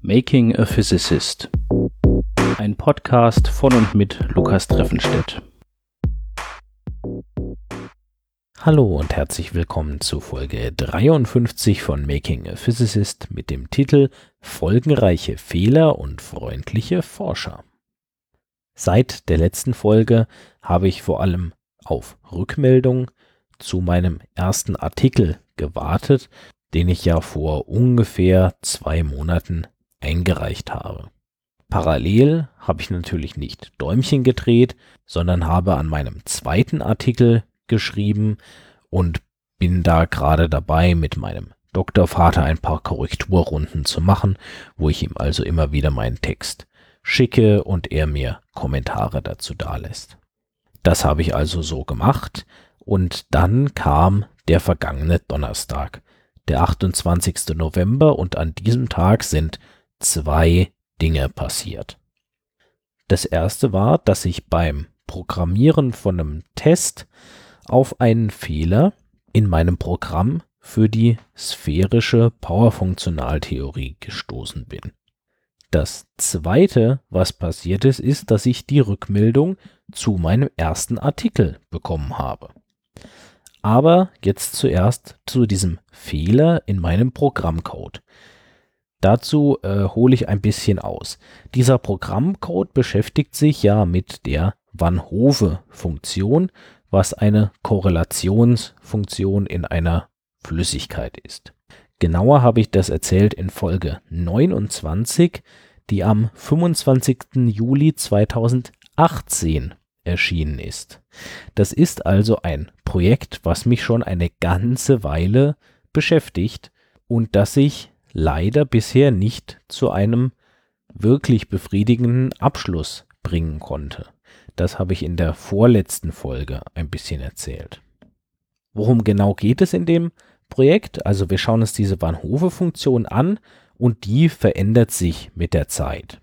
Making a Physicist. Ein Podcast von und mit Lukas Treffenstedt. Hallo und herzlich willkommen zu Folge 53 von Making a Physicist mit dem Titel Folgenreiche Fehler und freundliche Forscher. Seit der letzten Folge habe ich vor allem auf Rückmeldung zu meinem ersten Artikel gewartet, den ich ja vor ungefähr zwei Monaten eingereicht habe. Parallel habe ich natürlich nicht Däumchen gedreht, sondern habe an meinem zweiten Artikel geschrieben und bin da gerade dabei, mit meinem Doktorvater ein paar Korrekturrunden zu machen, wo ich ihm also immer wieder meinen Text schicke und er mir Kommentare dazu dalässt. Das habe ich also so gemacht und dann kam der vergangene Donnerstag, der 28. November und an diesem Tag sind zwei Dinge passiert. Das erste war, dass ich beim Programmieren von einem Test auf einen Fehler in meinem Programm für die sphärische Powerfunktionaltheorie gestoßen bin. Das zweite, was passiert ist, ist, dass ich die Rückmeldung zu meinem ersten Artikel bekommen habe. Aber jetzt zuerst zu diesem Fehler in meinem Programmcode. Dazu äh, hole ich ein bisschen aus. Dieser Programmcode beschäftigt sich ja mit der Van Hove-Funktion, was eine Korrelationsfunktion in einer Flüssigkeit ist. Genauer habe ich das erzählt in Folge 29, die am 25. Juli 2018 erschienen ist. Das ist also ein Projekt, was mich schon eine ganze Weile beschäftigt und das ich leider bisher nicht zu einem wirklich befriedigenden Abschluss bringen konnte. Das habe ich in der vorletzten Folge ein bisschen erzählt. Worum genau geht es in dem Projekt? Also wir schauen uns diese Van Hove-Funktion an und die verändert sich mit der Zeit.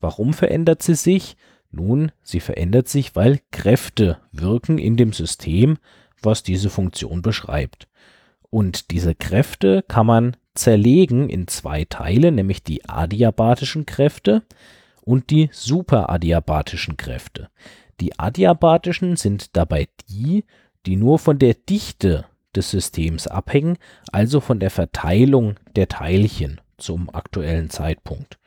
Warum verändert sie sich? Nun, sie verändert sich, weil Kräfte wirken in dem System, was diese Funktion beschreibt. Und diese Kräfte kann man zerlegen in zwei Teile, nämlich die adiabatischen Kräfte und die superadiabatischen Kräfte. Die adiabatischen sind dabei die, die nur von der Dichte des Systems abhängen, also von der Verteilung der Teilchen zum aktuellen Zeitpunkt.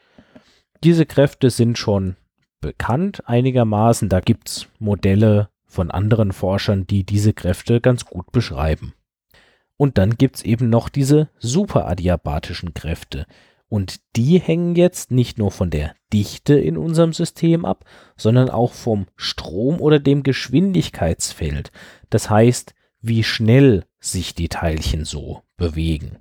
Diese Kräfte sind schon bekannt einigermaßen. Da gibt es Modelle von anderen Forschern, die diese Kräfte ganz gut beschreiben. Und dann gibt es eben noch diese superadiabatischen Kräfte. Und die hängen jetzt nicht nur von der Dichte in unserem System ab, sondern auch vom Strom oder dem Geschwindigkeitsfeld. Das heißt, wie schnell sich die Teilchen so bewegen.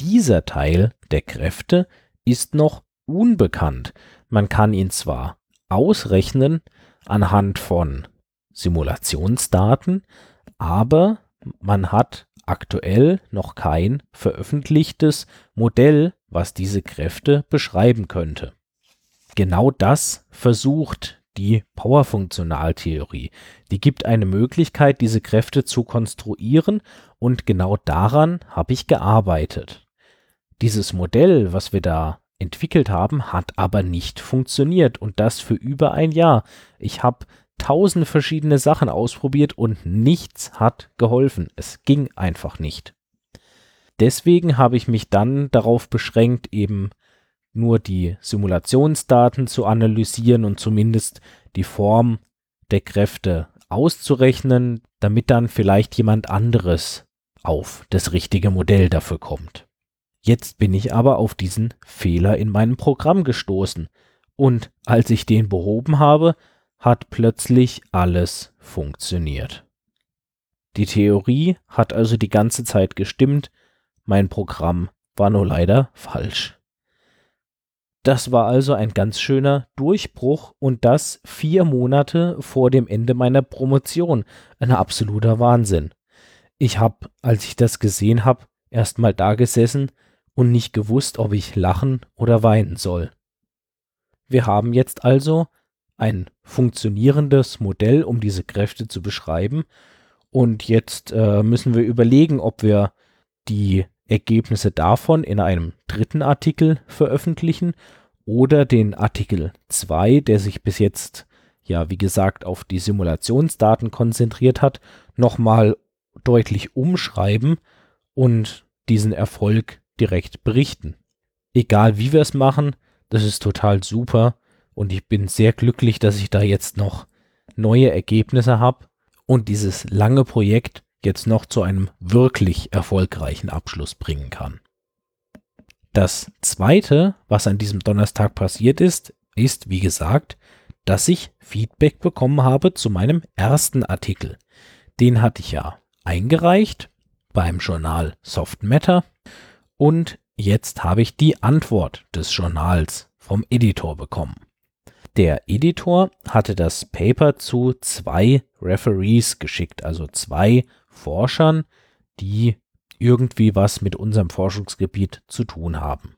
Dieser Teil der Kräfte ist noch unbekannt. Man kann ihn zwar ausrechnen anhand von Simulationsdaten, aber man hat aktuell noch kein veröffentlichtes Modell, was diese Kräfte beschreiben könnte. Genau das versucht die Powerfunktionaltheorie. Die gibt eine Möglichkeit, diese Kräfte zu konstruieren und genau daran habe ich gearbeitet. Dieses Modell, was wir da entwickelt haben, hat aber nicht funktioniert und das für über ein Jahr. Ich habe tausend verschiedene Sachen ausprobiert und nichts hat geholfen. Es ging einfach nicht. Deswegen habe ich mich dann darauf beschränkt, eben nur die Simulationsdaten zu analysieren und zumindest die Form der Kräfte auszurechnen, damit dann vielleicht jemand anderes auf das richtige Modell dafür kommt. Jetzt bin ich aber auf diesen Fehler in meinem Programm gestoßen und als ich den behoben habe, hat plötzlich alles funktioniert. Die Theorie hat also die ganze Zeit gestimmt, mein Programm war nur leider falsch. Das war also ein ganz schöner Durchbruch und das vier Monate vor dem Ende meiner Promotion. Ein absoluter Wahnsinn. Ich habe, als ich das gesehen habe, erst mal da gesessen und nicht gewusst, ob ich lachen oder weinen soll. Wir haben jetzt also ein funktionierendes Modell, um diese Kräfte zu beschreiben. Und jetzt äh, müssen wir überlegen, ob wir die Ergebnisse davon in einem dritten Artikel veröffentlichen oder den Artikel 2, der sich bis jetzt ja, wie gesagt, auf die Simulationsdaten konzentriert hat, nochmal deutlich umschreiben und diesen Erfolg direkt berichten. Egal wie wir es machen, das ist total super und ich bin sehr glücklich, dass ich da jetzt noch neue Ergebnisse habe und dieses lange Projekt jetzt noch zu einem wirklich erfolgreichen Abschluss bringen kann. Das zweite, was an diesem Donnerstag passiert ist, ist, wie gesagt, dass ich Feedback bekommen habe zu meinem ersten Artikel. Den hatte ich ja eingereicht beim Journal Soft Matter und jetzt habe ich die Antwort des Journals vom Editor bekommen. Der Editor hatte das Paper zu zwei Referees geschickt, also zwei Forschern, die irgendwie was mit unserem Forschungsgebiet zu tun haben.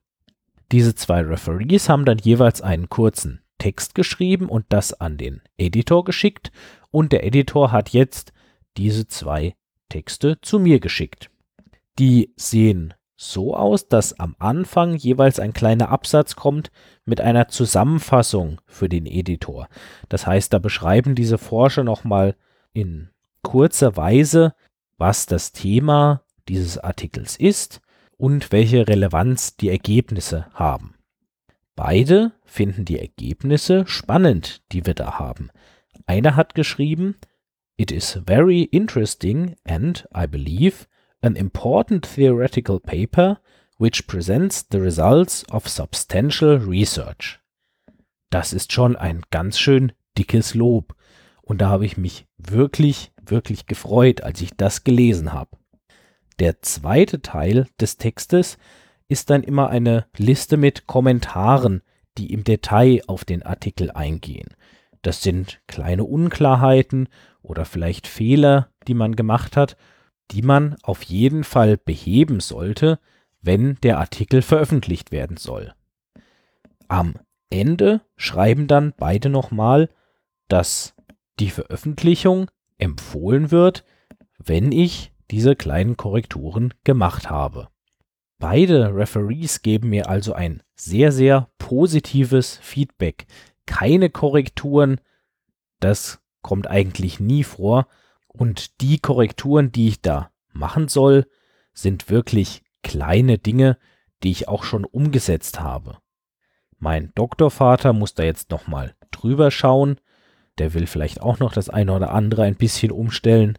Diese zwei Referees haben dann jeweils einen kurzen Text geschrieben und das an den Editor geschickt und der Editor hat jetzt diese zwei Texte zu mir geschickt. Die sehen so aus, dass am Anfang jeweils ein kleiner Absatz kommt mit einer Zusammenfassung für den Editor. Das heißt, da beschreiben diese Forscher nochmal in kurzer Weise, was das Thema dieses Artikels ist und welche Relevanz die Ergebnisse haben. Beide finden die Ergebnisse spannend, die wir da haben. Einer hat geschrieben, It is very interesting and, I believe, an important theoretical paper which presents the results of substantial research. Das ist schon ein ganz schön dickes Lob. Und da habe ich mich wirklich, wirklich gefreut, als ich das gelesen habe. Der zweite Teil des Textes ist dann immer eine Liste mit Kommentaren, die im Detail auf den Artikel eingehen. Das sind kleine Unklarheiten oder vielleicht Fehler, die man gemacht hat, die man auf jeden Fall beheben sollte, wenn der Artikel veröffentlicht werden soll. Am Ende schreiben dann beide nochmal, dass die Veröffentlichung empfohlen wird, wenn ich diese kleinen Korrekturen gemacht habe. Beide Referees geben mir also ein sehr, sehr positives Feedback. Keine Korrekturen, das kommt eigentlich nie vor. Und die Korrekturen, die ich da machen soll, sind wirklich kleine Dinge, die ich auch schon umgesetzt habe. Mein Doktorvater muss da jetzt nochmal drüber schauen. Der will vielleicht auch noch das eine oder andere ein bisschen umstellen.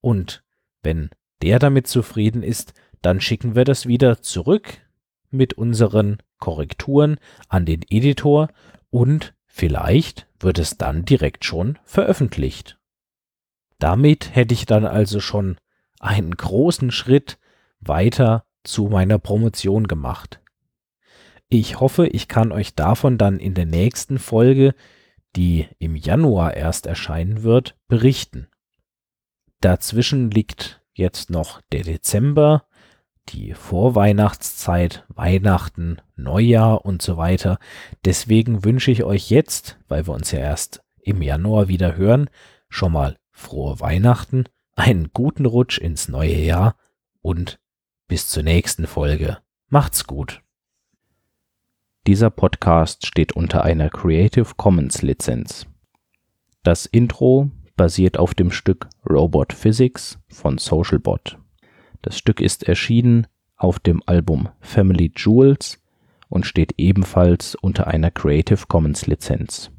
Und wenn der damit zufrieden ist, dann schicken wir das wieder zurück mit unseren Korrekturen an den Editor und vielleicht wird es dann direkt schon veröffentlicht. Damit hätte ich dann also schon einen großen Schritt weiter zu meiner Promotion gemacht. Ich hoffe, ich kann euch davon dann in der nächsten Folge, die im Januar erst erscheinen wird, berichten. Dazwischen liegt jetzt noch der Dezember die Vorweihnachtszeit, Weihnachten, Neujahr und so weiter. Deswegen wünsche ich euch jetzt, weil wir uns ja erst im Januar wieder hören, schon mal frohe Weihnachten, einen guten Rutsch ins neue Jahr und bis zur nächsten Folge. Macht's gut. Dieser Podcast steht unter einer Creative Commons Lizenz. Das Intro basiert auf dem Stück Robot Physics von Socialbot. Das Stück ist erschienen auf dem Album Family Jewels und steht ebenfalls unter einer Creative Commons Lizenz